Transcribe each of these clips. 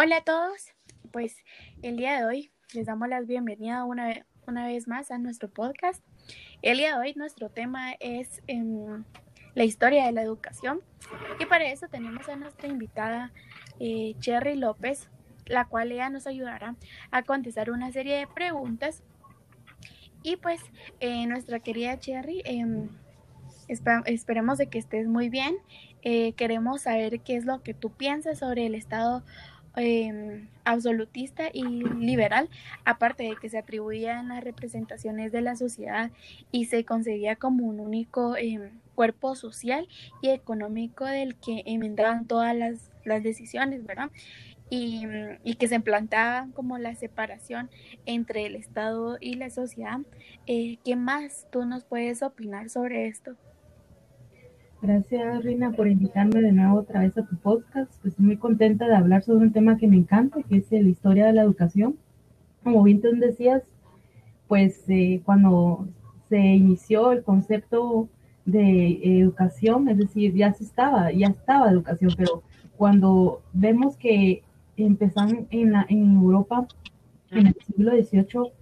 Hola a todos, pues el día de hoy les damos la bienvenida una, una vez más a nuestro podcast. El día de hoy nuestro tema es em, la historia de la educación y para eso tenemos a nuestra invitada eh, Cherry López, la cual ella nos ayudará a contestar una serie de preguntas. Y pues eh, nuestra querida Cherry, em, esperemos de que estés muy bien. Eh, queremos saber qué es lo que tú piensas sobre el Estado Em, absolutista y liberal, aparte de que se atribuía en las representaciones de la sociedad y se concebía como un único em, cuerpo social y económico del que enmendaban todas las, decisiones, ¿verdad? Y, que se implantaba como la separación entre el Estado y la sociedad. Eh, ¿Qué más tú nos puedes opinar sobre esto? Gracias, Rina, por invitarme de nuevo otra vez a tu podcast. Pues muy contenta de hablar sobre un tema que me encanta, que es la historia de la educación. Como bien tú decías, pues eh, cuando se inició el concepto de educación, es decir, ya se estaba, ya estaba educación, pero cuando vemos que empezaron en, la, en Europa en el siglo XVIII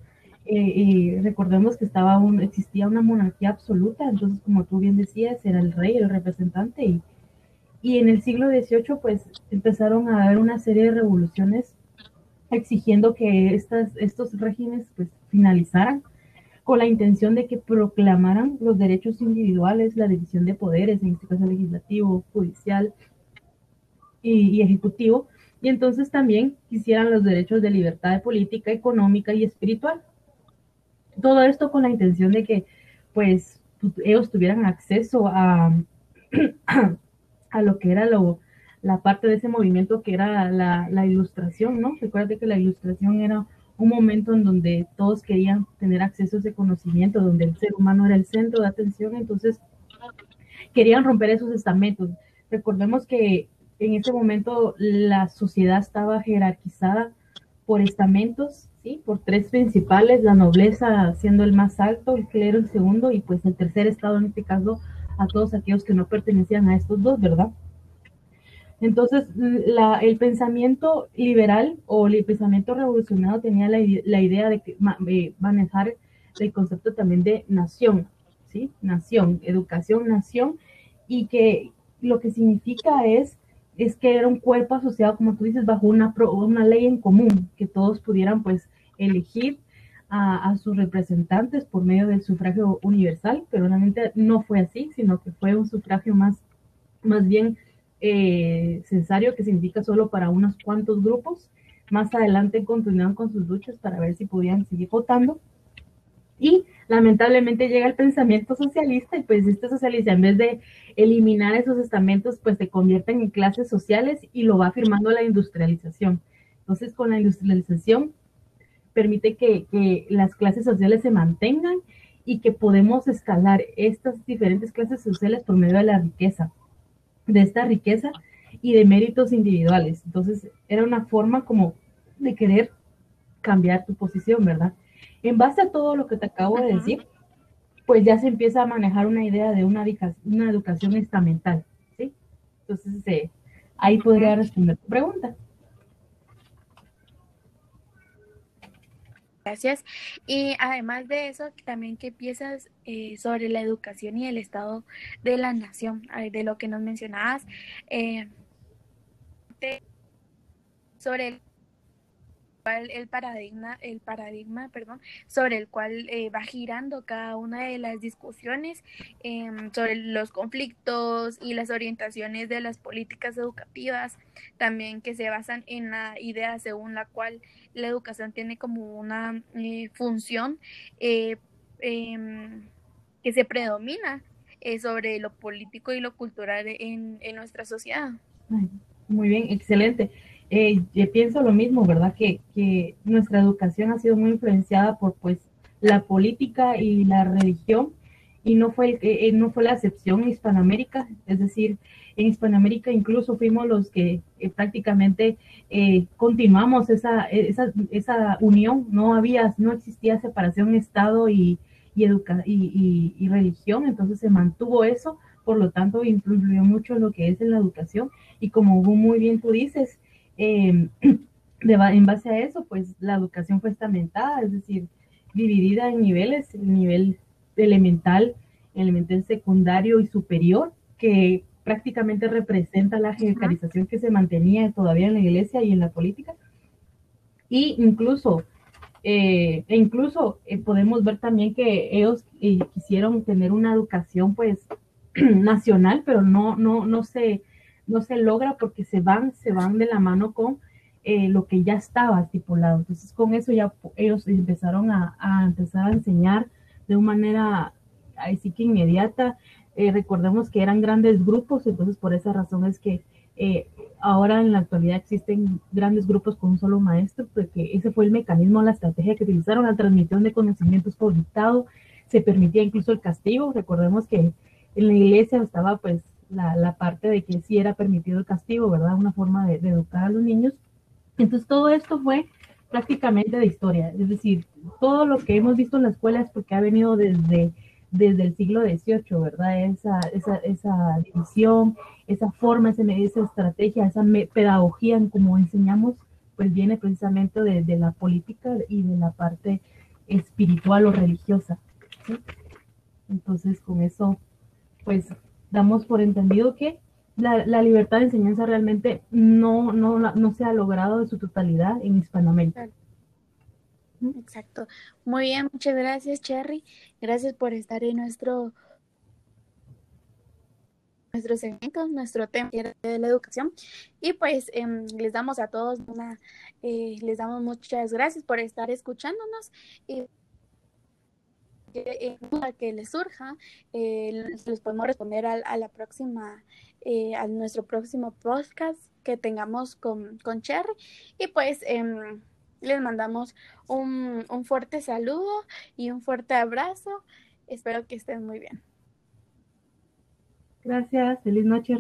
eh, recordemos que estaba un, existía una monarquía absoluta, entonces como tú bien decías, era el rey, el representante, y, y en el siglo XVIII pues empezaron a haber una serie de revoluciones exigiendo que estas, estos regímenes pues finalizaran con la intención de que proclamaran los derechos individuales, la división de poderes, en este caso legislativo, judicial y, y ejecutivo, y entonces también quisieran los derechos de libertad política, económica y espiritual todo esto con la intención de que pues ellos tuvieran acceso a, a lo que era lo, la parte de ese movimiento que era la, la ilustración, ¿no? Recuerda que la ilustración era un momento en donde todos querían tener acceso a ese conocimiento, donde el ser humano era el centro de atención, entonces querían romper esos estamentos. Recordemos que en ese momento la sociedad estaba jerarquizada por estamentos por tres principales, la nobleza siendo el más alto, el clero el segundo y pues el tercer estado en este caso a todos aquellos que no pertenecían a estos dos, ¿verdad? Entonces, el pensamiento liberal o el pensamiento revolucionario tenía la, idea de, que, manejar el concepto también de nación, ¿sí? Nación, educación, nación, y que lo que significa es es que era un cuerpo asociado, como tú dices, bajo una, una ley en común, que todos pudieran pues elegir a, sus representantes por medio del sufragio universal, pero realmente no fue así, sino que fue un sufragio más, más bien eh, censario, que significa solo para unos cuantos grupos. Más adelante continuaron con sus luchas para ver si podían seguir votando. Y lamentablemente llega el pensamiento socialista y pues este socialista en vez de eliminar esos estamentos pues se convierten en clases sociales y lo va firmando la industrialización. Entonces con la industrialización permite que, las clases sociales se mantengan y que podemos escalar estas diferentes clases sociales por medio de la riqueza, de esta riqueza y de méritos individuales. Entonces, era una forma como de querer cambiar tu posición, ¿verdad? En base a todo lo que te acabo de decir, pues ya se empieza a manejar una idea de una, una educación estamental, ¿sí? Entonces, eh, ahí podría responder tu pregunta. Gracias. Y además de eso, también qué piensas eh, sobre la educación y el estado de la nación, de lo que nos mencionabas, eh, sobre el el paradigma, el paradigma, perdón, sobre el cual eh, va girando cada una de las discusiones em, sobre los conflictos y las orientaciones de las políticas educativas, también que se basan en la idea según la cual la educación tiene como una eh, función eh, em, que se predomina sobre lo político y lo cultural en, en nuestra sociedad. Muy bien, excelente eh, yo pienso lo mismo, ¿verdad? Que, que, nuestra educación ha sido muy influenciada por pues la política y la religión y no fue, el, eh, no fue la excepción en Hispanoamérica, es decir, en Hispanoamérica incluso fuimos los que eh, prácticamente eh, continuamos esa, esa, esa, unión, no había, no existía separación Estado y, y, educa y, y, religión, entonces se mantuvo eso, por lo tanto influyó mucho en lo que es en la educación. Y como muy bien tú dices, eh, en base a eso, pues la educación fue estamentada, es decir, dividida en niveles, el nivel elemental, elemental secundario y superior, que prácticamente representa la jerarquización que se mantenía todavía en la iglesia y en la política. Y incluso, eh, e incluso eh, podemos ver también que ellos eh, quisieron tener una educación pues nacional, pero no, no, no se, no se logra porque se van, se van de la mano con eh, lo que ya estaba estipulado. Entonces, con eso ya ellos empezaron a, empezar a enseñar de una manera así que inmediata. Eh, recordemos que eran grandes grupos, entonces por esa razón es que eh, ahora en la actualidad existen grandes grupos con un solo maestro, porque ese fue el mecanismo, la estrategia que utilizaron, la transmisión de conocimientos por dictado, se permitía incluso el castigo. Recordemos que en la iglesia estaba pues la, parte de que sí era permitido el castigo, ¿verdad? Una forma de educar a los niños entonces todo esto fue prácticamente de historia, es decir, todo lo que hemos visto en la escuela es porque ha venido desde, desde el siglo XVIII, ¿verdad? Esa, esa, esa división, esa forma, esa, esa estrategia, esa pedagogía en cómo enseñamos, pues viene precisamente de, la política y de la parte espiritual o religiosa. Entonces, con eso, pues damos por entendido que la, libertad de enseñanza realmente no, no, no se ha logrado de su totalidad en Hispanoamérica. Exacto. Muy bien, muchas gracias, Cherry. Gracias por estar en nuestro nuestros segmentos, nuestro tema de la educación. Y pues em, les damos a todos una, eh, les damos muchas gracias por estar escuchándonos. Que, que les surja, eh, les podemos responder a la próxima eh, a nuestro próximo podcast que tengamos con, con Cherry. Y pues em, les mandamos un, un fuerte saludo y un fuerte abrazo. Espero que estén muy bien. Gracias, feliz noche.